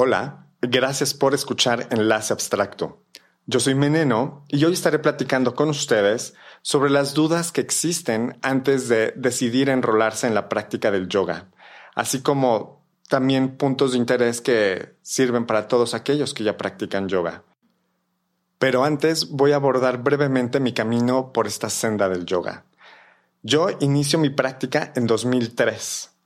Hola, gracias por escuchar Enlace Abstracto. Yo soy Meneno y hoy estaré platicando con ustedes sobre las dudas que existen antes de decidir enrolarse en la práctica del yoga, así como también puntos de interés que sirven para todos aquellos que ya practican yoga. Pero antes voy a abordar brevemente mi camino por esta senda del yoga. Yo inicio mi práctica en 2003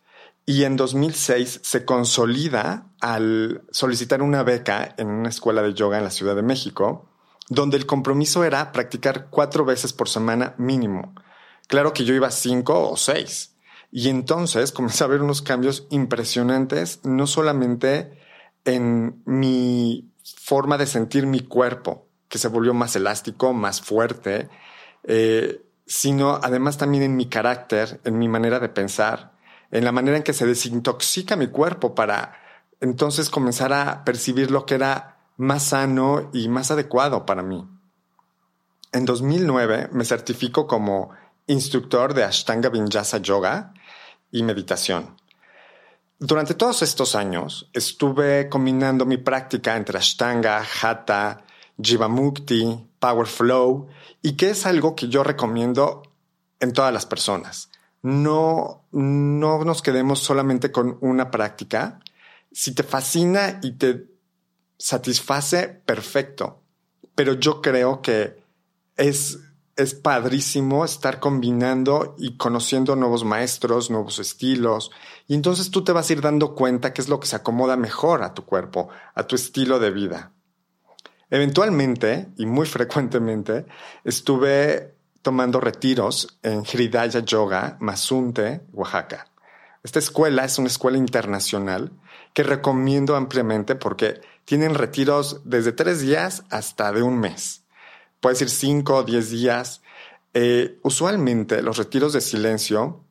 y en 2006 se consolida al solicitar una beca en una escuela de yoga en la Ciudad de México, donde el compromiso era practicar cuatro veces por semana mínimo. Claro que yo iba cinco o seis. Y entonces comencé a ver unos cambios impresionantes, no solamente en mi forma de sentir mi cuerpo, que se volvió más elástico, más fuerte, eh, sino además también en mi carácter, en mi manera de pensar, en la manera en que se desintoxica mi cuerpo para entonces comenzar a percibir lo que era más sano y más adecuado para mí. En 2009 me certifico como instructor de Ashtanga Vinyasa Yoga y meditación. Durante todos estos años estuve combinando mi práctica entre Ashtanga, Hatha, Jivamukti, Power Flow y que es algo que yo recomiendo en todas las personas no, no nos quedemos solamente con una práctica. Si te fascina y te satisface, perfecto. Pero yo creo que es, es padrísimo estar combinando y conociendo nuevos maestros, nuevos estilos. Y entonces tú te vas a ir dando cuenta qué es lo que se acomoda mejor a tu cuerpo, a tu estilo de vida. Eventualmente, y muy frecuentemente, estuve tomando retiros en Hridaya Yoga, Mazunte, Oaxaca. Esta escuela es una escuela internacional que recomiendo ampliamente porque tienen retiros desde tres días hasta de un mes. Puede ser cinco o diez días. Eh, usualmente los retiros de silencio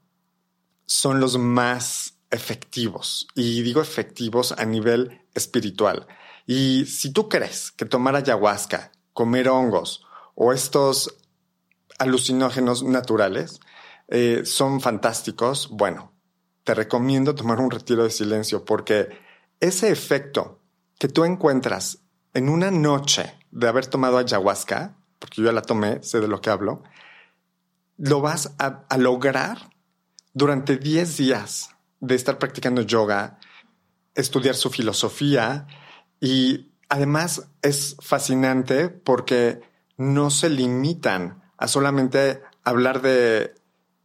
son los más efectivos. Y digo efectivos a nivel espiritual. Y si tú crees que tomar ayahuasca, comer hongos o estos alucinógenos naturales eh, son fantásticos, bueno, te recomiendo tomar un retiro de silencio porque ese efecto que tú encuentras en una noche de haber tomado ayahuasca, porque yo ya la tomé, sé de lo que hablo, lo vas a, a lograr durante 10 días de estar practicando yoga, estudiar su filosofía y además es fascinante porque no se limitan a solamente hablar de,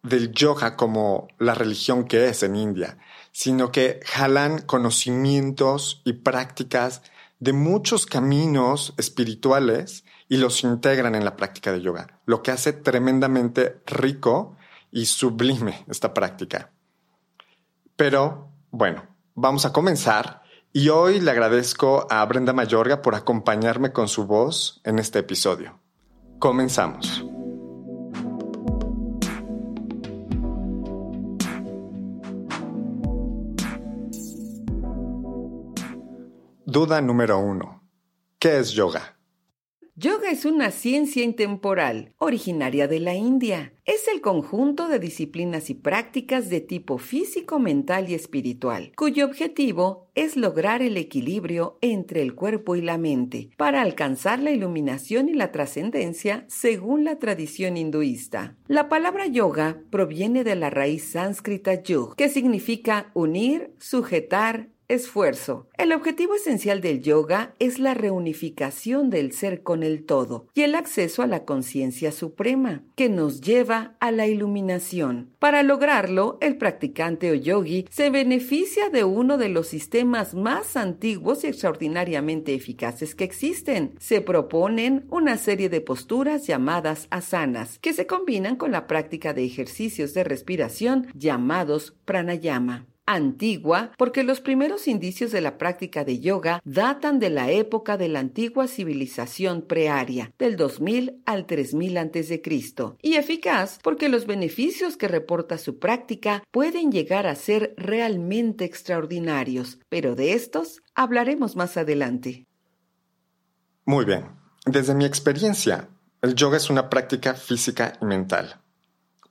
del yoga como la religión que es en India, sino que jalan conocimientos y prácticas de muchos caminos espirituales y los integran en la práctica de yoga, lo que hace tremendamente rico y sublime esta práctica. Pero bueno, vamos a comenzar y hoy le agradezco a Brenda Mayorga por acompañarme con su voz en este episodio. Comenzamos. Duda número uno. ¿Qué es yoga? Yoga es una ciencia intemporal, originaria de la India. Es el conjunto de disciplinas y prácticas de tipo físico, mental y espiritual, cuyo objetivo es lograr el equilibrio entre el cuerpo y la mente, para alcanzar la iluminación y la trascendencia según la tradición hinduista. La palabra yoga proviene de la raíz sánscrita yug, que significa unir, sujetar, Esfuerzo. El objetivo esencial del yoga es la reunificación del ser con el todo y el acceso a la conciencia suprema, que nos lleva a la iluminación. Para lograrlo, el practicante o yogi se beneficia de uno de los sistemas más antiguos y extraordinariamente eficaces que existen. Se proponen una serie de posturas llamadas asanas, que se combinan con la práctica de ejercicios de respiración llamados pranayama antigua porque los primeros indicios de la práctica de yoga datan de la época de la antigua civilización prearia, del 2000 al 3000 a.C., y eficaz porque los beneficios que reporta su práctica pueden llegar a ser realmente extraordinarios, pero de estos hablaremos más adelante. Muy bien. Desde mi experiencia, el yoga es una práctica física y mental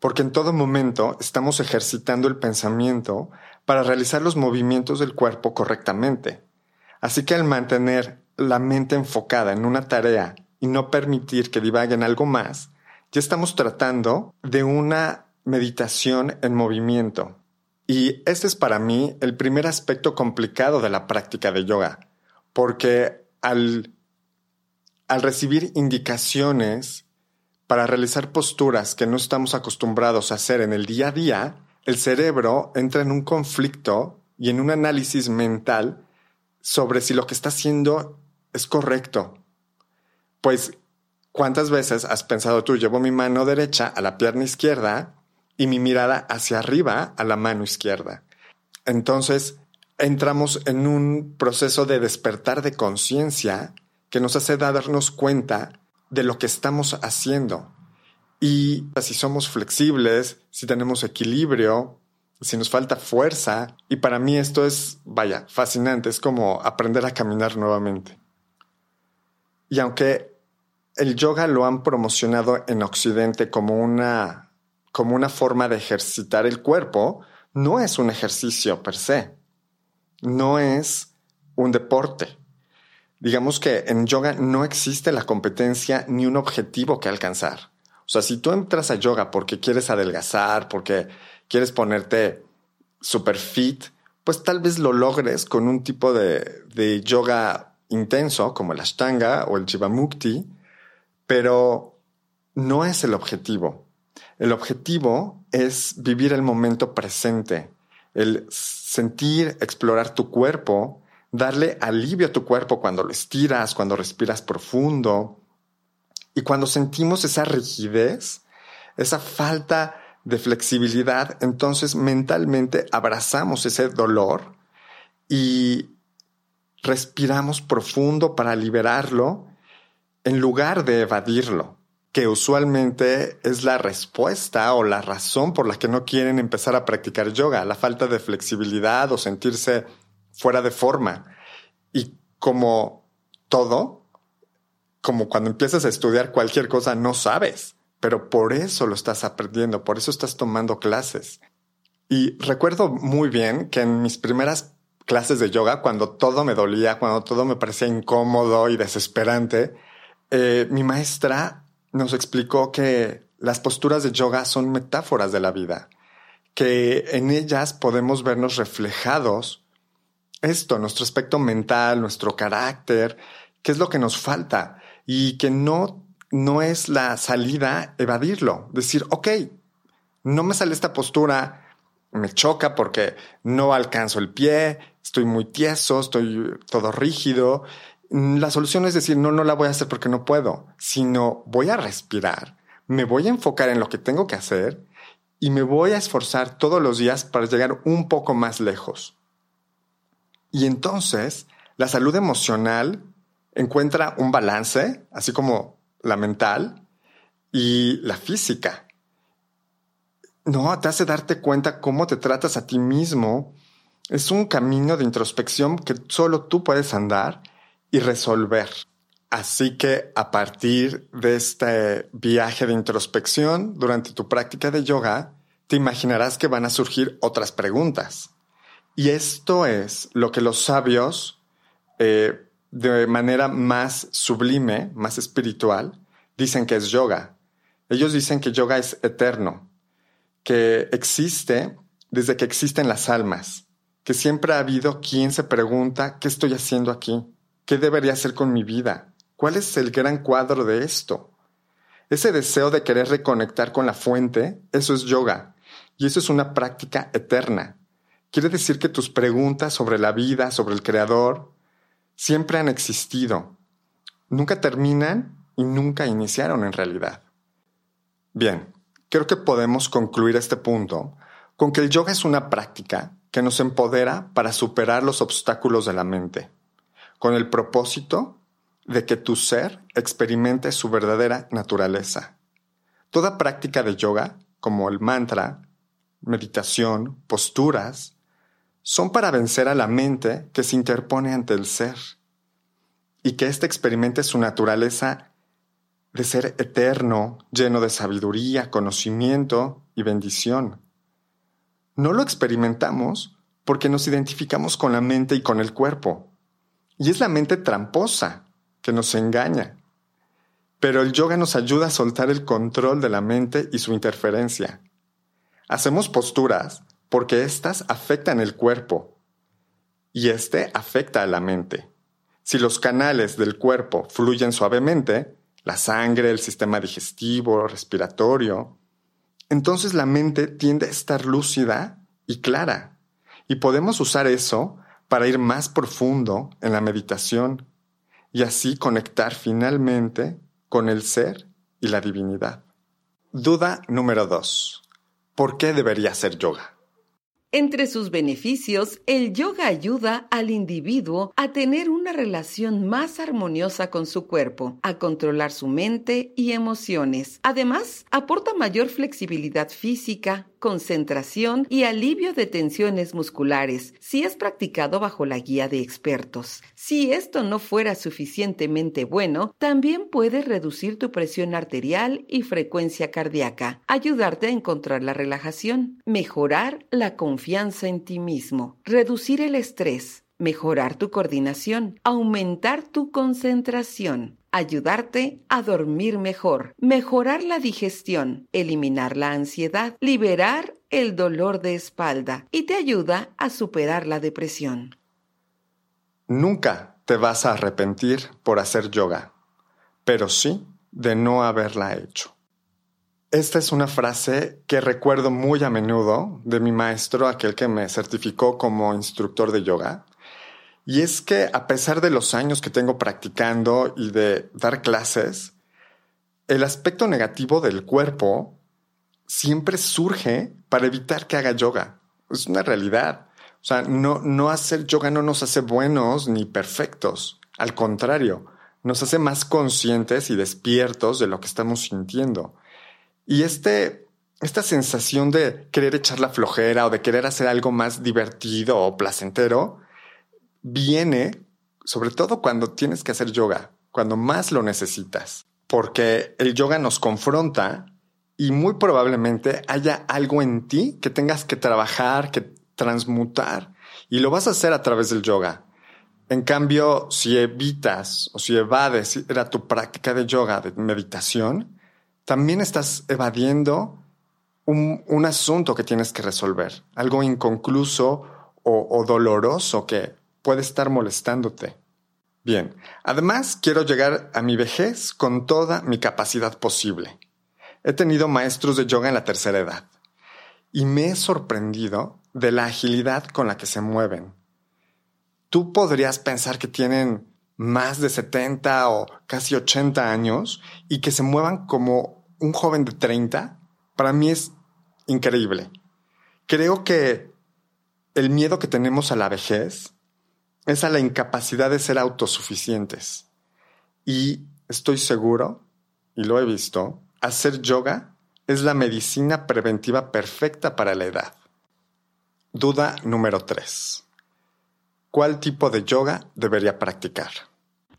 porque en todo momento estamos ejercitando el pensamiento para realizar los movimientos del cuerpo correctamente. Así que al mantener la mente enfocada en una tarea y no permitir que divaguen algo más, ya estamos tratando de una meditación en movimiento. Y este es para mí el primer aspecto complicado de la práctica de yoga, porque al, al recibir indicaciones para realizar posturas que no estamos acostumbrados a hacer en el día a día, el cerebro entra en un conflicto y en un análisis mental sobre si lo que está haciendo es correcto. Pues, ¿cuántas veces has pensado tú, llevo mi mano derecha a la pierna izquierda y mi mirada hacia arriba a la mano izquierda? Entonces, entramos en un proceso de despertar de conciencia que nos hace darnos cuenta de lo que estamos haciendo. Y si somos flexibles, si tenemos equilibrio, si nos falta fuerza. Y para mí esto es, vaya, fascinante, es como aprender a caminar nuevamente. Y aunque el yoga lo han promocionado en Occidente como una, como una forma de ejercitar el cuerpo, no es un ejercicio per se, no es un deporte. Digamos que en yoga no existe la competencia ni un objetivo que alcanzar. O sea, si tú entras a yoga porque quieres adelgazar, porque quieres ponerte super fit, pues tal vez lo logres con un tipo de, de yoga intenso como el Ashtanga o el Jivamukti, pero no es el objetivo. El objetivo es vivir el momento presente, el sentir, explorar tu cuerpo, darle alivio a tu cuerpo cuando lo estiras, cuando respiras profundo. Y cuando sentimos esa rigidez, esa falta de flexibilidad, entonces mentalmente abrazamos ese dolor y respiramos profundo para liberarlo en lugar de evadirlo, que usualmente es la respuesta o la razón por la que no quieren empezar a practicar yoga, la falta de flexibilidad o sentirse fuera de forma. Y como todo, como cuando empiezas a estudiar cualquier cosa, no sabes pero por eso lo estás aprendiendo, por eso estás tomando clases. Y recuerdo muy bien que en mis primeras clases de yoga, cuando todo me dolía, cuando todo me parecía incómodo y desesperante, eh, mi maestra nos explicó que las posturas de yoga son metáforas de la vida, que en ellas podemos vernos reflejados esto, nuestro aspecto mental, nuestro carácter, qué es lo que nos falta y que no no es la salida evadirlo, decir, ok, no me sale esta postura, me choca porque no alcanzo el pie, estoy muy tieso, estoy todo rígido. La solución es decir, no, no la voy a hacer porque no puedo, sino voy a respirar, me voy a enfocar en lo que tengo que hacer y me voy a esforzar todos los días para llegar un poco más lejos. Y entonces la salud emocional encuentra un balance, así como la mental y la física. No, te hace darte cuenta cómo te tratas a ti mismo. Es un camino de introspección que solo tú puedes andar y resolver. Así que a partir de este viaje de introspección durante tu práctica de yoga, te imaginarás que van a surgir otras preguntas. Y esto es lo que los sabios eh, de manera más sublime, más espiritual, dicen que es yoga. Ellos dicen que yoga es eterno, que existe desde que existen las almas, que siempre ha habido quien se pregunta, ¿qué estoy haciendo aquí? ¿Qué debería hacer con mi vida? ¿Cuál es el gran cuadro de esto? Ese deseo de querer reconectar con la fuente, eso es yoga, y eso es una práctica eterna. Quiere decir que tus preguntas sobre la vida, sobre el Creador, siempre han existido. Nunca terminan y nunca iniciaron en realidad. Bien, creo que podemos concluir este punto con que el yoga es una práctica que nos empodera para superar los obstáculos de la mente, con el propósito de que tu ser experimente su verdadera naturaleza. Toda práctica de yoga, como el mantra, meditación, posturas, son para vencer a la mente que se interpone ante el ser y que éste experimente su naturaleza de ser eterno, lleno de sabiduría, conocimiento y bendición. No lo experimentamos porque nos identificamos con la mente y con el cuerpo. Y es la mente tramposa que nos engaña. Pero el yoga nos ayuda a soltar el control de la mente y su interferencia. Hacemos posturas porque éstas afectan el cuerpo y éste afecta a la mente. Si los canales del cuerpo fluyen suavemente, la sangre, el sistema digestivo, respiratorio, entonces la mente tiende a estar lúcida y clara. Y podemos usar eso para ir más profundo en la meditación y así conectar finalmente con el ser y la divinidad. Duda número 2. ¿Por qué debería hacer yoga? Entre sus beneficios, el yoga ayuda al individuo a tener una relación más armoniosa con su cuerpo, a controlar su mente y emociones. Además, aporta mayor flexibilidad física, concentración y alivio de tensiones musculares si es practicado bajo la guía de expertos. Si esto no fuera suficientemente bueno, también puede reducir tu presión arterial y frecuencia cardíaca, ayudarte a encontrar la relajación, mejorar la confianza en ti mismo, reducir el estrés, mejorar tu coordinación, aumentar tu concentración, ayudarte a dormir mejor, mejorar la digestión, eliminar la ansiedad, liberar el dolor de espalda y te ayuda a superar la depresión. Nunca te vas a arrepentir por hacer yoga, pero sí de no haberla hecho. Esta es una frase que recuerdo muy a menudo de mi maestro, aquel que me certificó como instructor de yoga, y es que a pesar de los años que tengo practicando y de dar clases, el aspecto negativo del cuerpo siempre surge para evitar que haga yoga. Es una realidad. O sea, no, no hacer yoga no nos hace buenos ni perfectos. Al contrario, nos hace más conscientes y despiertos de lo que estamos sintiendo. Y este, esta sensación de querer echar la flojera o de querer hacer algo más divertido o placentero, viene sobre todo cuando tienes que hacer yoga, cuando más lo necesitas, porque el yoga nos confronta y muy probablemente haya algo en ti que tengas que trabajar, que transmutar, y lo vas a hacer a través del yoga. En cambio, si evitas o si evades era tu práctica de yoga, de meditación, también estás evadiendo un, un asunto que tienes que resolver, algo inconcluso o, o doloroso que puede estar molestándote. Bien, además quiero llegar a mi vejez con toda mi capacidad posible. He tenido maestros de yoga en la tercera edad y me he sorprendido de la agilidad con la que se mueven. Tú podrías pensar que tienen más de 70 o casi 80 años y que se muevan como un joven de 30. Para mí es increíble. Creo que el miedo que tenemos a la vejez es a la incapacidad de ser autosuficientes. Y estoy seguro, y lo he visto, hacer yoga es la medicina preventiva perfecta para la edad. Duda número 3. ¿Cuál tipo de yoga debería practicar?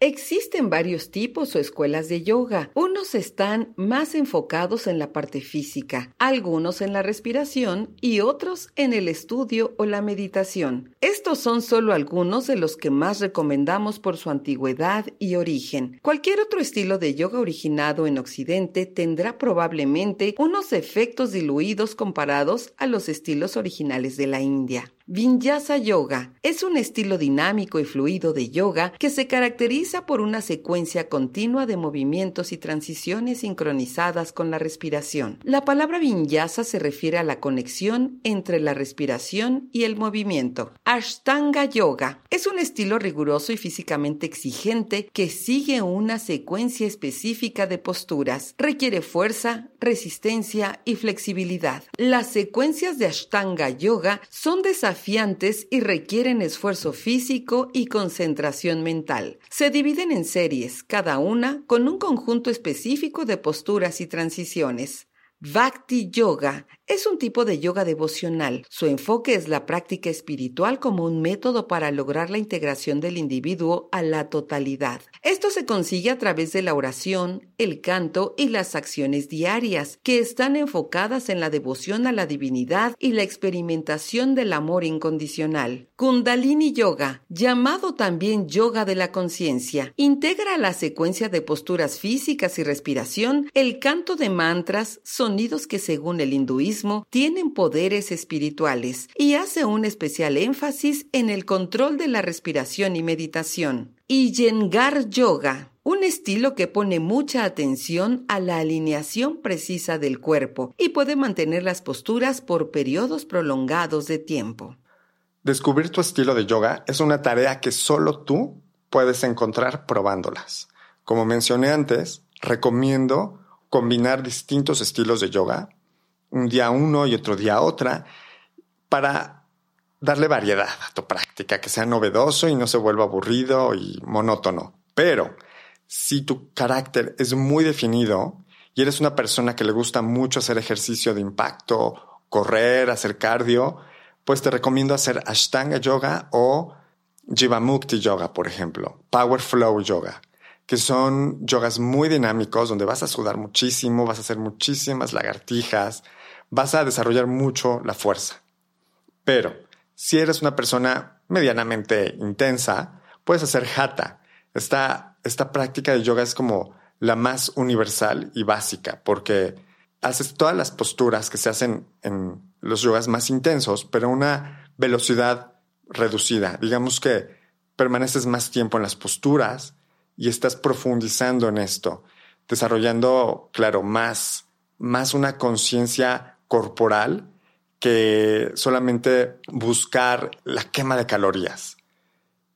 Existen varios tipos o escuelas de yoga. Unos están más enfocados en la parte física, algunos en la respiración y otros en el estudio o la meditación. Estos son solo algunos de los que más recomendamos por su antigüedad y origen. Cualquier otro estilo de yoga originado en Occidente tendrá probablemente unos efectos diluidos comparados a los estilos originales de la India. Vinyasa Yoga es un estilo dinámico y fluido de yoga que se caracteriza por una secuencia continua de movimientos y transiciones sincronizadas con la respiración. La palabra vinyasa se refiere a la conexión entre la respiración y el movimiento. Ashtanga Yoga es un estilo riguroso y físicamente exigente que sigue una secuencia específica de posturas. Requiere fuerza, resistencia y flexibilidad. Las secuencias de Ashtanga Yoga son desafiantes y requieren esfuerzo físico y concentración mental. Se dividen en series, cada una con un conjunto específico de posturas y transiciones. Bhakti Yoga Es un tipo de yoga devocional. Su enfoque es la práctica espiritual como un método para lograr la integración del individuo a la totalidad. Esto se consigue a través de la oración, el canto y las acciones diarias, que están enfocadas en la devoción a la divinidad y la experimentación del amor incondicional. Kundalini Yoga, llamado también yoga de la conciencia, integra la secuencia de posturas físicas y respiración, el canto de mantras, sonidos que según el hinduismo tienen poderes espirituales, y hace un especial énfasis en el control de la respiración y meditación. Iyengar Yoga, un estilo que pone mucha atención a la alineación precisa del cuerpo y puede mantener las posturas por periodos prolongados de tiempo. Descubrir tu estilo de yoga es una tarea que solo tú puedes encontrar probándolas. Como mencioné antes, recomiendo combinar distintos estilos de yoga, un día uno y otro día otra, para darle variedad a tu práctica, que sea novedoso y no se vuelva aburrido y monótono. Pero si tu carácter es muy definido y eres una persona que le gusta mucho hacer ejercicio de impacto, correr, hacer cardio, pues te recomiendo hacer Ashtanga Yoga o Jivamukti Yoga, por ejemplo, Power Flow Yoga, que son yogas muy dinámicos donde vas a sudar muchísimo, vas a hacer muchísimas lagartijas, vas a desarrollar mucho la fuerza. Pero si eres una persona medianamente intensa, puedes hacer Hatha. Esta, esta práctica de yoga es como la más universal y básica porque haces todas las posturas que se hacen en los yogas más intensos, pero a una velocidad reducida. Digamos que permaneces más tiempo en las posturas y estás profundizando en esto, desarrollando, claro, más, más una conciencia corporal que solamente buscar la quema de calorías.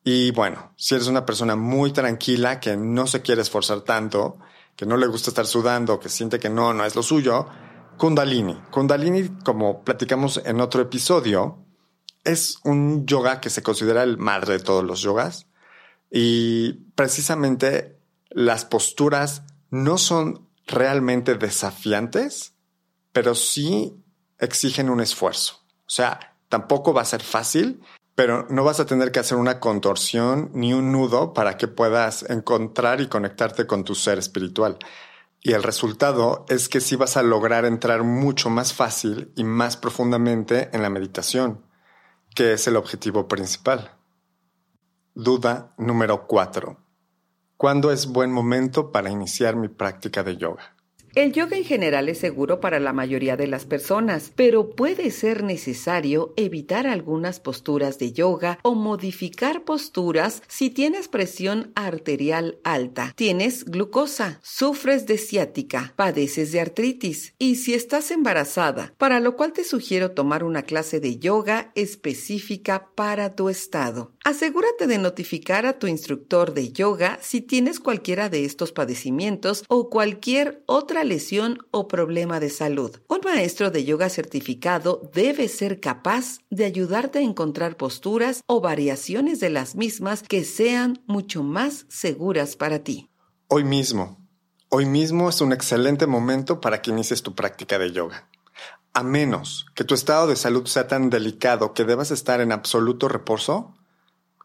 Y bueno, si eres una persona muy tranquila, que no se quiere esforzar tanto, que no le gusta estar sudando, que siente que no, no es lo suyo, Kundalini. Kundalini, como platicamos en otro episodio, es un yoga que se considera el madre de todos los yogas y precisamente las posturas no son realmente desafiantes, pero sí exigen un esfuerzo. O sea, tampoco va a ser fácil, pero no vas a tener que hacer una contorsión ni un nudo para que puedas encontrar y conectarte con tu ser espiritual. Y el resultado es que sí vas a lograr entrar mucho más fácil y más profundamente en la meditación, que es el objetivo principal. Duda número 4. ¿Cuándo es buen momento para iniciar mi práctica de yoga? El yoga en general es seguro para la mayoría de las personas, pero puede ser necesario evitar algunas posturas de yoga o modificar posturas si tienes presión arterial alta, tienes glucosa, sufres de ciática, padeces de artritis y si estás embarazada, para lo cual te sugiero tomar una clase de yoga específica para tu estado. Asegúrate de notificar a tu instructor de yoga si tienes cualquiera de estos padecimientos o cualquier otra lesión o problema de salud. Un maestro de yoga certificado debe ser capaz de ayudarte a encontrar posturas o variaciones de las mismas que sean mucho más seguras para ti. Hoy mismo, hoy mismo es un excelente momento para que inicies tu práctica de yoga. A menos que tu estado de salud sea tan delicado que debas estar en absoluto reposo,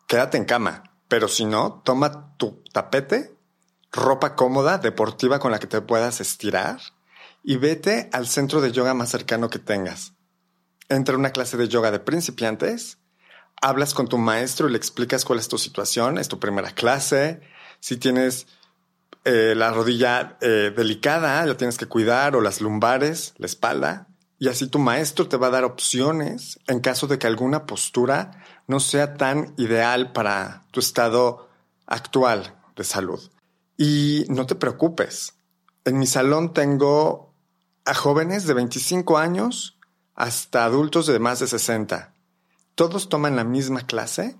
quédate en cama. Pero si no, toma tu tapete ropa cómoda, deportiva con la que te puedas estirar y vete al centro de yoga más cercano que tengas. Entra a una clase de yoga de principiantes, hablas con tu maestro y le explicas cuál es tu situación, es tu primera clase, si tienes eh, la rodilla eh, delicada, la tienes que cuidar, o las lumbares, la espalda, y así tu maestro te va a dar opciones en caso de que alguna postura no sea tan ideal para tu estado actual de salud. Y no te preocupes. En mi salón tengo a jóvenes de 25 años hasta adultos de más de 60. Todos toman la misma clase,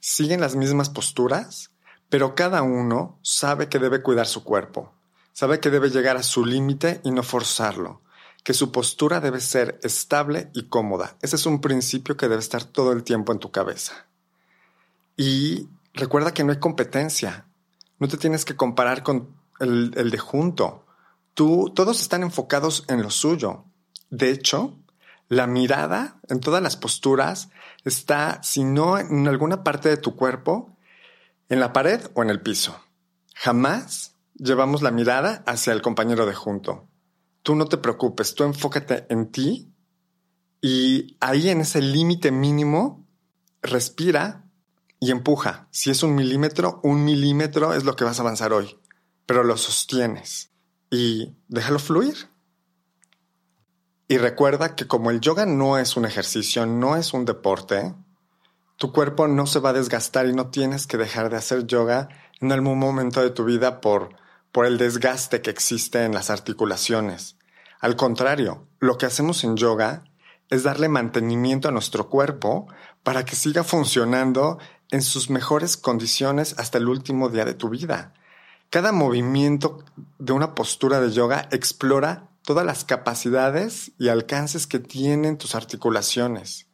siguen las mismas posturas, pero cada uno sabe que debe cuidar su cuerpo, sabe que debe llegar a su límite y no forzarlo, que su postura debe ser estable y cómoda. Ese es un principio que debe estar todo el tiempo en tu cabeza. Y recuerda que no hay competencia, no te tienes que comparar con el, de junto. Tú, todos están enfocados en lo suyo De hecho, la mirada en todas las posturas está, si no en alguna parte de tu cuerpo, en la pared o en el piso. Jamás llevamos la mirada hacia el compañero de junto. Tú no te preocupes, tú enfócate en ti y ahí en ese límite mínimo, respira y empuja. Si es un milímetro, un milímetro es lo que vas a avanzar hoy, pero lo sostienes y déjalo fluir. Y recuerda que como el yoga no es un ejercicio, no es un deporte, tu cuerpo no se va a desgastar y no tienes que dejar de hacer yoga en algún momento de tu vida por, por el desgaste que existe en las articulaciones. Al contrario, lo que hacemos en yoga es darle mantenimiento a nuestro cuerpo para que siga funcionando en sus mejores condiciones hasta el último día de tu vida. Cada movimiento de una postura de yoga explora todas las capacidades y alcances que tienen tus articulaciones.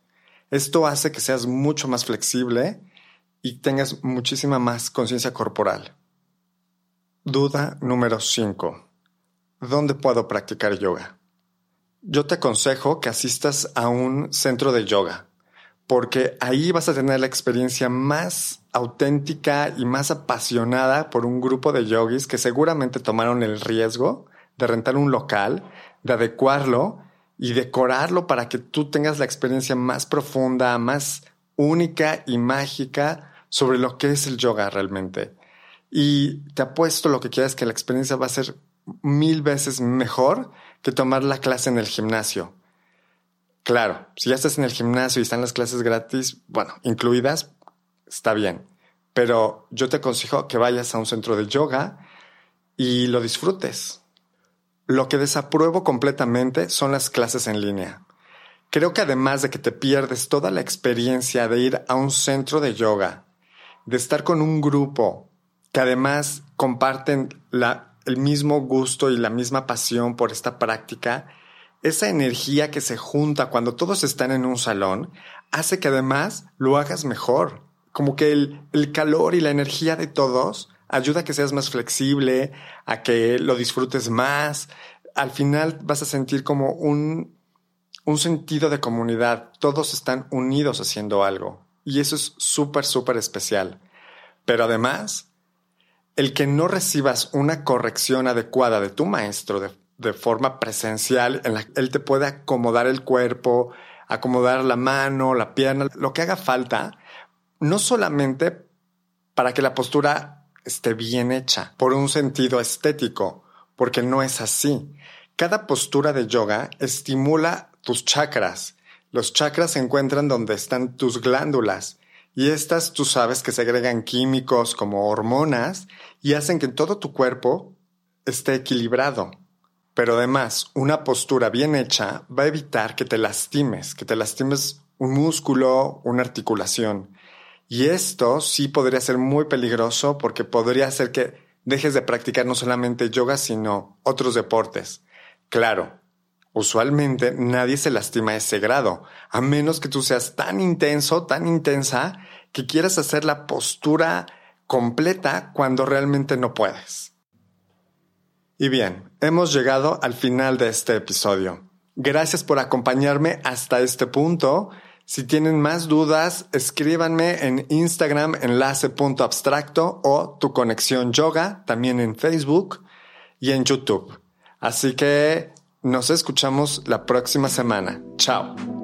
Esto hace que seas mucho más flexible y tengas muchísima más conciencia corporal. Duda número 5. ¿Dónde puedo practicar yoga? Yo te aconsejo que asistas a un centro de yoga, porque ahí vas a tener la experiencia más auténtica y más apasionada por un grupo de yogis que seguramente tomaron el riesgo de rentar un local, de adecuarlo y decorarlo para que tú tengas la experiencia más profunda, más única y mágica sobre lo que es el yoga realmente. Y te apuesto lo que quieras que la experiencia va a ser mil veces mejor que tomar la clase en el gimnasio. Claro, si ya estás en el gimnasio y están las clases gratis, bueno, incluidas, está bien. Pero yo te aconsejo que vayas a un centro de yoga y lo disfrutes. Lo que desapruebo completamente son las clases en línea. Creo que además de que te pierdes toda la experiencia de ir a un centro de yoga, de estar con un grupo que además comparten el mismo gusto y la misma pasión por esta práctica, esa energía que se junta cuando todos están en un salón hace que además lo hagas mejor. Como que el, el calor y la energía de todos ayuda a que seas más flexible, a que lo disfrutes más. Al final vas a sentir como un, un sentido de comunidad. Todos están unidos haciendo algo. Y eso es súper, súper especial. Pero además, el que no recibas una corrección adecuada de tu maestro de forma presencial, en la que él te puede acomodar el cuerpo, acomodar la mano, la pierna, lo que haga falta, no solamente para que la postura esté bien hecha, por un sentido estético, porque no es así. Cada postura de yoga estimula tus chakras. Los chakras se encuentran donde están tus glándulas y estas tú sabes que segregan químicos como hormonas y hacen que todo tu cuerpo esté equilibrado. Pero además, una postura bien hecha va a evitar que te lastimes, que te lastimes un músculo, una articulación. Y esto sí podría ser muy peligroso porque podría hacer que dejes de practicar no solamente yoga, sino otros deportes. Claro, usualmente nadie se lastima a ese grado, a menos que tú seas tan intenso, tan intensa, que quieras hacer la postura completa cuando realmente no puedes. Y bien, hemos llegado al final de este episodio. Gracias por acompañarme hasta este punto. Si tienen más dudas, escríbanme en Instagram enlace.abstracto o tu conexión yoga, también en Facebook y en YouTube. Así que nos escuchamos la próxima semana. Chao.